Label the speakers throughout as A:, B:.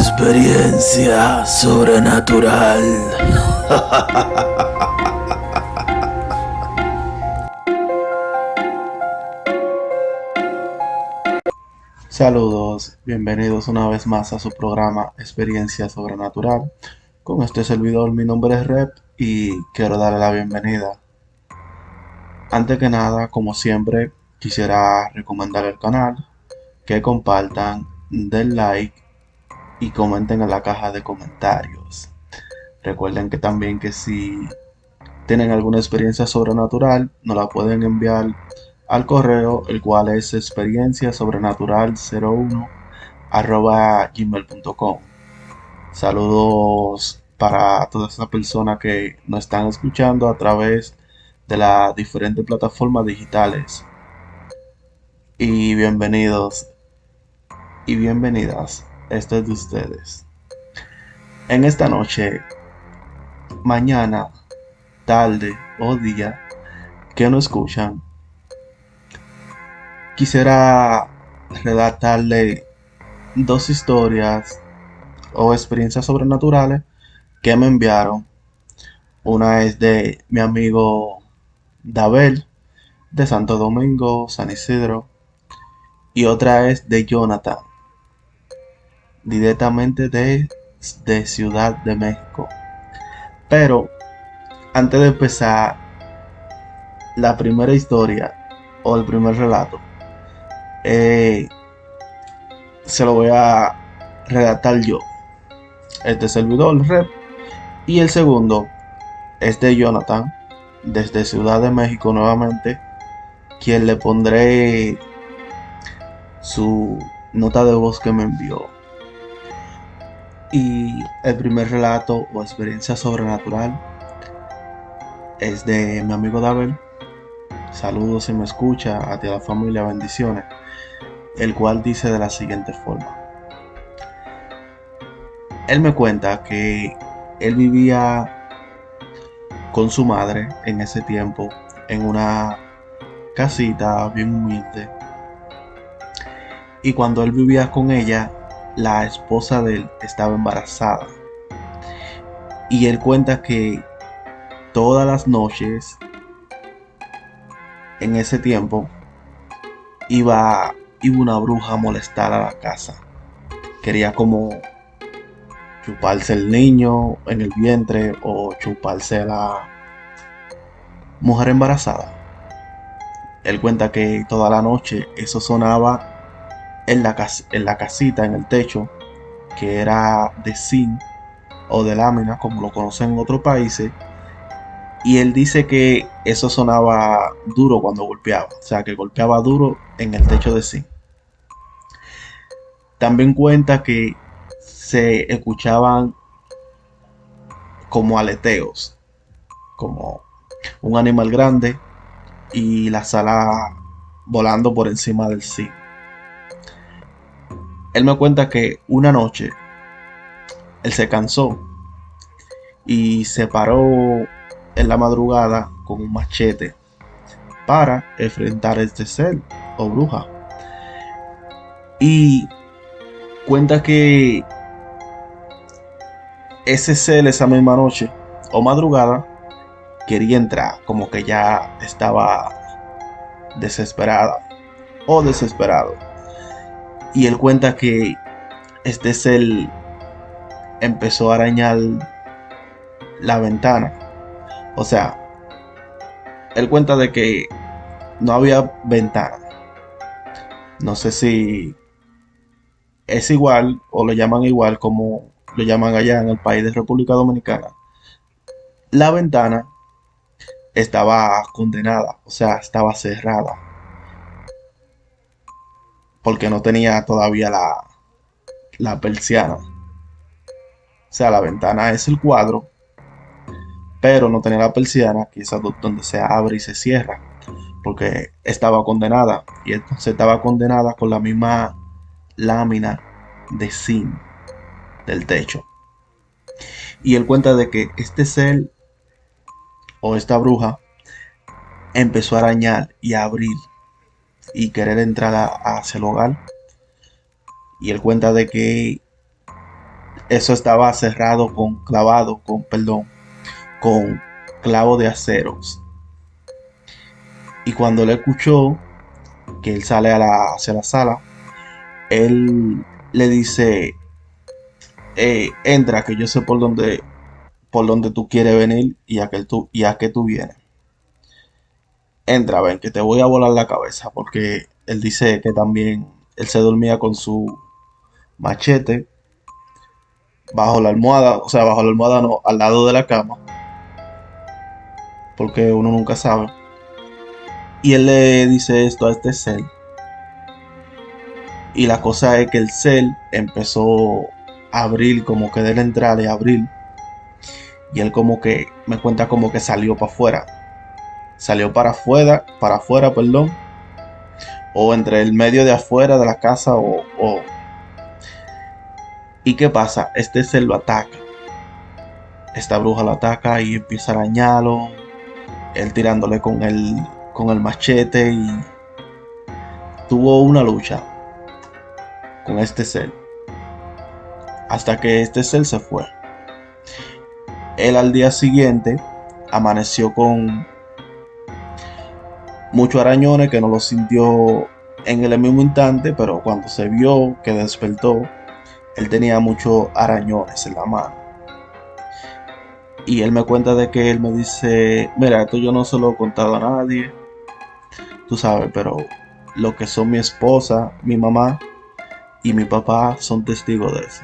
A: Experiencia sobrenatural.
B: Saludos, bienvenidos una vez más a su programa Experiencia Sobrenatural. Con este servidor, mi nombre es Rep y quiero darle la bienvenida. Antes que nada, como siempre, quisiera recomendar el canal, que compartan, den like y comenten en la caja de comentarios. Recuerden que también que si tienen alguna experiencia sobrenatural, nos la pueden enviar al correo, el cual es experiencia sobrenatural 01 arroba gmail.com. Saludos para todas esas personas que nos están escuchando a través de las diferentes plataformas digitales. Y bienvenidos y bienvenidas esto es de ustedes. En esta noche, mañana, tarde o día que no escuchan, quisiera redactarle dos historias o experiencias sobrenaturales que me enviaron. Una es de mi amigo Dabel de Santo Domingo, San Isidro, y otra es de Jonathan directamente de, de Ciudad de México. Pero antes de empezar la primera historia o el primer relato, eh, se lo voy a redactar yo. Este servidor, Rep. Y el segundo es de Jonathan, desde Ciudad de México nuevamente, quien le pondré su nota de voz que me envió. Y el primer relato o experiencia sobrenatural es de mi amigo David. Saludos si me escucha, a ti a la familia, bendiciones. El cual dice de la siguiente forma. Él me cuenta que él vivía con su madre en ese tiempo en una casita bien humilde. Y cuando él vivía con ella, la esposa de él estaba embarazada. Y él cuenta que todas las noches, en ese tiempo, iba, iba una bruja a molestar a la casa. Quería como chuparse el niño en el vientre o chuparse la mujer embarazada. Él cuenta que toda la noche eso sonaba en la, en la casita, en el techo, que era de zinc o de lámina, como lo conocen en otros países. Y él dice que eso sonaba duro cuando golpeaba, o sea, que golpeaba duro en el techo de zinc. También cuenta que se escuchaban como aleteos, como un animal grande y la sala volando por encima del zinc. Él me cuenta que una noche él se cansó y se paró en la madrugada con un machete para enfrentar a este ser o bruja. Y cuenta que ese ser esa misma noche o madrugada quería entrar, como que ya estaba desesperada o desesperado y él cuenta que este cel empezó a arañar la ventana. O sea, él cuenta de que no había ventana. No sé si es igual o lo llaman igual como lo llaman allá en el país de República Dominicana. La ventana estaba condenada, o sea, estaba cerrada porque no tenía todavía la, la persiana. O sea, la ventana es el cuadro, pero no tenía la persiana, que es donde se abre y se cierra, porque estaba condenada, y entonces estaba condenada con la misma lámina de zinc del techo. Y él cuenta de que este ser o esta bruja empezó a arañar y a abrir y querer entrar hacia el hogar. Y él cuenta de que eso estaba cerrado con clavado, con perdón, con clavo de aceros. Y cuando él escuchó que él sale a la, hacia la sala, él le dice, eh, entra, que yo sé por dónde, por dónde tú quieres venir y a, que tú, y a qué tú vienes. Entra, ven, que te voy a volar la cabeza, porque él dice que también él se dormía con su machete bajo la almohada, o sea, bajo la almohada no, al lado de la cama, porque uno nunca sabe. Y él le dice esto a este cel. Y la cosa es que el cel empezó a abrir, como que de la entrada y abrir. Y él como que me cuenta como que salió para afuera. Salió para afuera, para afuera, perdón. O entre el medio de afuera de la casa o, o... ¿Y qué pasa? Este cel lo ataca. Esta bruja lo ataca y empieza a arañarlo. Él tirándole con el, con el machete y tuvo una lucha con este cel. Hasta que este cel se fue. Él al día siguiente amaneció con muchos arañones que no lo sintió en el mismo instante, pero cuando se vio que despertó, él tenía muchos arañones en la mano. Y él me cuenta de que él me dice, mira, esto yo no se lo he contado a nadie, tú sabes, pero lo que son mi esposa, mi mamá y mi papá son testigos de eso.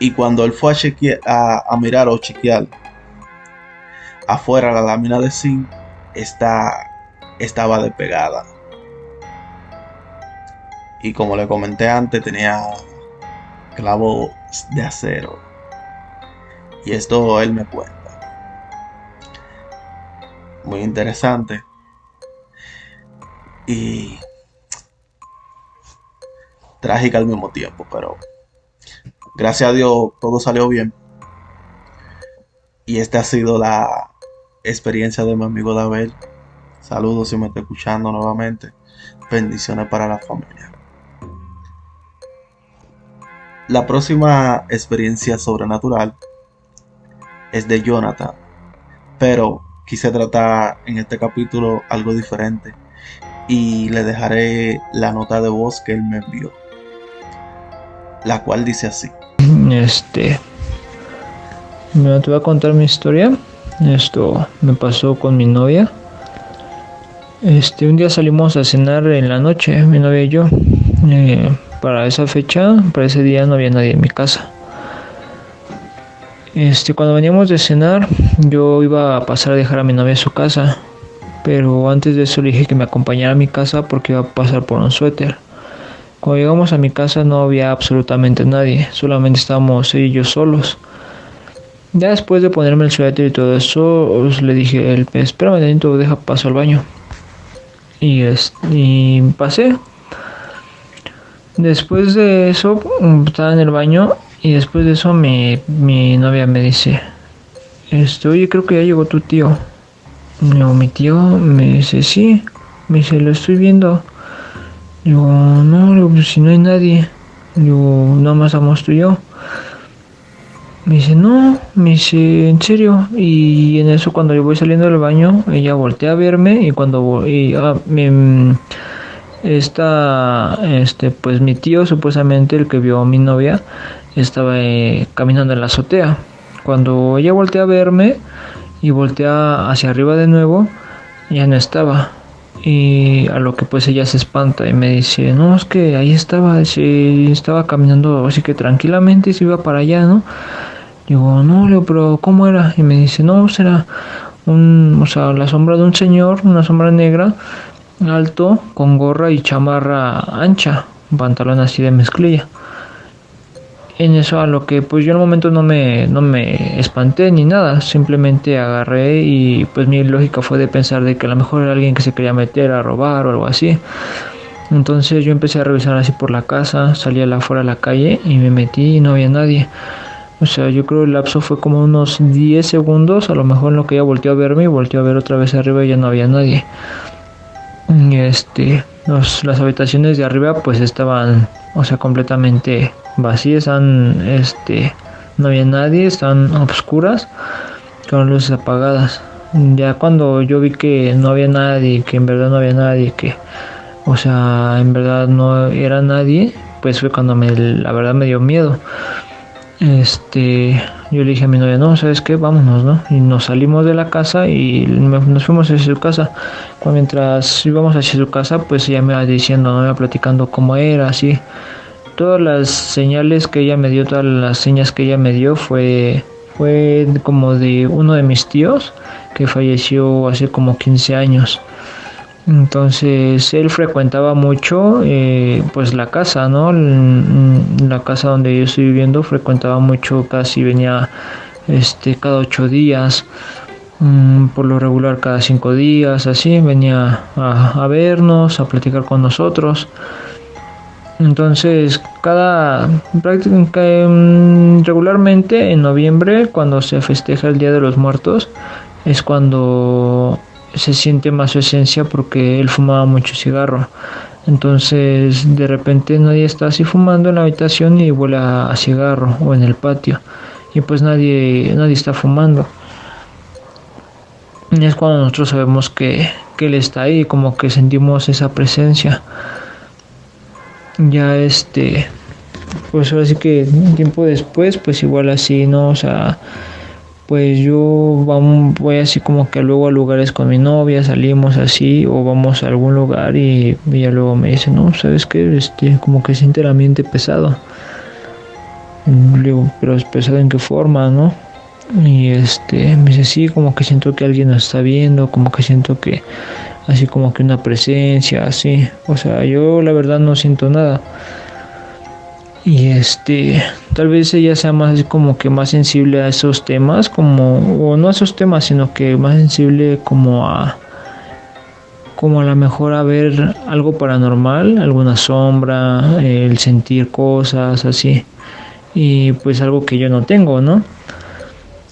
B: Y cuando él fue a, chequear, a, mirar o chequear afuera la lámina de zinc está, estaba despegada. Y como le comenté antes, tenía clavos de acero. Y esto él me cuenta. Muy interesante. Y trágica al mismo tiempo, pero gracias a Dios todo salió bien. Y esta ha sido la experiencia de mi amigo David. Saludos si me está escuchando nuevamente. Bendiciones para la familia. La próxima experiencia sobrenatural es de Jonathan, pero quise tratar en este capítulo algo diferente y le dejaré la nota de voz que él me envió, la cual dice así.
C: Este, me voy a contar mi historia. Esto me pasó con mi novia. Este, un día salimos a cenar en la noche, mi novia y yo. Eh, para esa fecha, para ese día no había nadie en mi casa. Este, cuando veníamos de cenar, yo iba a pasar a dejar a mi novia a su casa, pero antes de eso le dije que me acompañara a mi casa porque iba a pasar por un suéter. Cuando llegamos a mi casa no había absolutamente nadie, solamente estábamos ella y yo solos. Ya después de ponerme el suéter y todo eso, le dije, espérame, dentro, deja paso al baño. Y, y pasé, Después de eso, mm, estaba en el baño y después de eso mi, mi novia me dice, este, oye, creo que ya llegó tu tío. No, mi tío me dice, sí, me dice, lo estoy viendo. Digo, no, pues, si no hay nadie. Digo, nada más estamos tú y yo. Me dice, no, me dice, en serio. Y en eso, cuando yo voy saliendo del baño, ella voltea a verme y cuando y, ah, me, esta, este, pues mi tío, supuestamente el que vio a mi novia, estaba eh, caminando en la azotea. Cuando ella voltea a verme y voltea hacia arriba de nuevo, ya no estaba. Y a lo que pues ella se espanta y me dice, no, es que ahí estaba, se estaba caminando así que tranquilamente se iba para allá, ¿no? Digo, no, Leo, pero ¿cómo era? Y me dice, no, será un, o sea, la sombra de un señor, una sombra negra, alto con gorra y chamarra ancha, un pantalón así de mezclilla. En eso a lo que pues yo en el momento no me, no me espanté ni nada, simplemente agarré y pues mi lógica fue de pensar de que a lo mejor era alguien que se quería meter a robar o algo así. Entonces yo empecé a revisar así por la casa, salí a afuera de la calle y me metí y no había nadie. O sea, yo creo el lapso fue como unos 10 segundos, a lo mejor en lo que ella volteó a verme y volteó a ver otra vez arriba y ya no había nadie este las habitaciones de arriba pues estaban o sea, completamente vacías, están, este, no había nadie, están obscuras, con luces apagadas. Ya cuando yo vi que no había nadie, que en verdad no había nadie, que, o sea, en verdad no era nadie, pues fue cuando me, la verdad me dio miedo. Este, yo le dije a mi novia, no, ¿sabes qué? Vámonos, ¿no? Y nos salimos de la casa y nos fuimos hacia su casa. Cuando mientras íbamos hacia su casa, pues ella me iba diciendo, ¿no? Me iba platicando cómo era, así. Todas las señales que ella me dio, todas las señas que ella me dio fue, fue como de uno de mis tíos que falleció hace como 15 años. Entonces él frecuentaba mucho eh, pues la casa, ¿no? La casa donde yo estoy viviendo frecuentaba mucho, casi venía este cada ocho días, mm, por lo regular cada cinco días, así venía a, vernos, a platicar con nosotros. Entonces, cada mm, regularmente en noviembre, cuando se festeja el Día de los Muertos, es cuando se siente más su esencia porque él fumaba mucho cigarro. Entonces de repente nadie está así fumando en la habitación y huele a, cigarro o en el patio. Y pues nadie, nadie está fumando. Y es cuando nosotros sabemos que, que él está ahí, como que sentimos esa presencia. Ya este, pues ahora sí que un tiempo después, pues igual así, ¿no? O sea, pues yo voy así como que luego a lugares con mi novia, salimos así o vamos a algún lugar y ella luego me dice, no, ¿sabes qué? Este, como que siente el ambiente pesado. Le digo, pero es pesado en qué forma, ¿no? Y este, me dice, sí, como que siento que alguien nos está viendo, como que siento que, así como que una presencia, así. O sea, yo la verdad no siento nada. Y este, tal vez ella sea más como que más sensible a esos temas, como, o no a esos temas, sino que más sensible como a, como a lo mejor a ver algo paranormal, alguna sombra, el sentir cosas así. Y pues algo que yo no tengo, ¿no?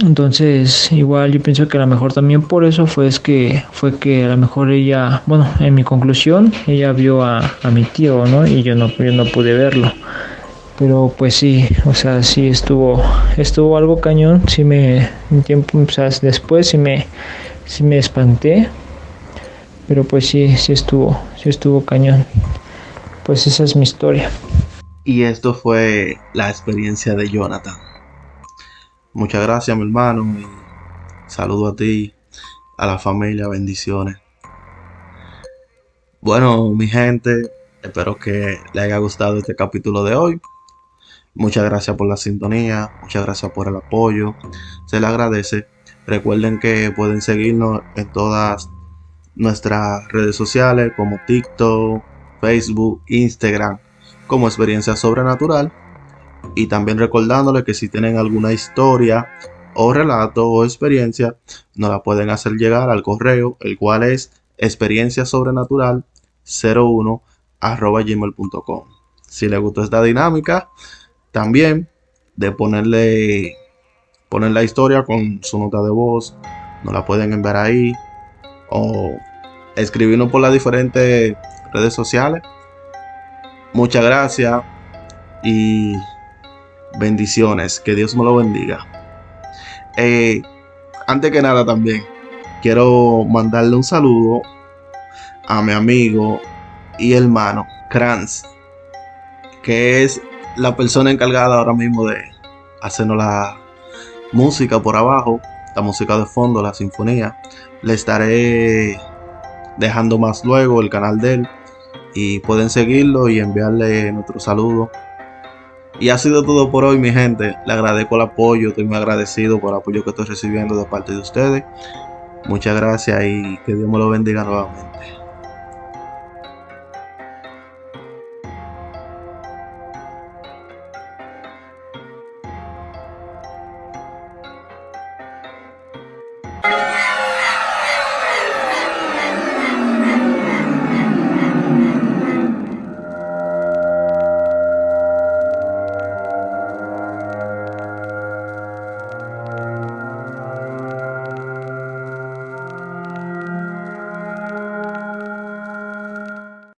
C: Entonces, igual yo pienso que a lo mejor también por eso fue es que fue que a lo mejor ella, bueno, en mi conclusión, ella vio a, a mi tío, ¿no? Y yo no, yo no pude verlo. Pero pues sí, o sea, sí estuvo, estuvo algo cañón, sí me, un tiempo, o sea, después sí me, sí me espanté, pero pues sí, sí estuvo, sí estuvo cañón. Pues esa es mi historia.
B: Y esto fue la experiencia de Jonathan. Muchas gracias, mi hermano. Saludo a ti, a la familia, bendiciones. Bueno, mi gente, espero que les haya gustado este capítulo de hoy. Muchas gracias por la sintonía, muchas gracias por el apoyo, se le agradece. Recuerden que pueden seguirnos en todas nuestras redes sociales como TikTok, Facebook, Instagram, como experiencia sobrenatural. Y también recordándoles que si tienen alguna historia o relato o experiencia, nos la pueden hacer llegar al correo, el cual es experiencia sobrenatural 01 gmail.com. Si les gustó esta dinámica, también de ponerle poner la historia con su nota de voz, nos la pueden enviar ahí o escribirnos por las diferentes redes sociales. Muchas gracias y bendiciones. Que Dios me lo bendiga. Eh, antes que nada también quiero mandarle un saludo a mi amigo y hermano Kranz, que es la persona encargada ahora mismo de hacernos la música por abajo, la música de fondo, la sinfonía. Le estaré dejando más luego el canal de él y pueden seguirlo y enviarle nuestro saludo. Y ha sido todo por hoy, mi gente. Le agradezco el apoyo, estoy muy agradecido por el apoyo que estoy recibiendo de parte de ustedes. Muchas gracias y que Dios me lo bendiga nuevamente.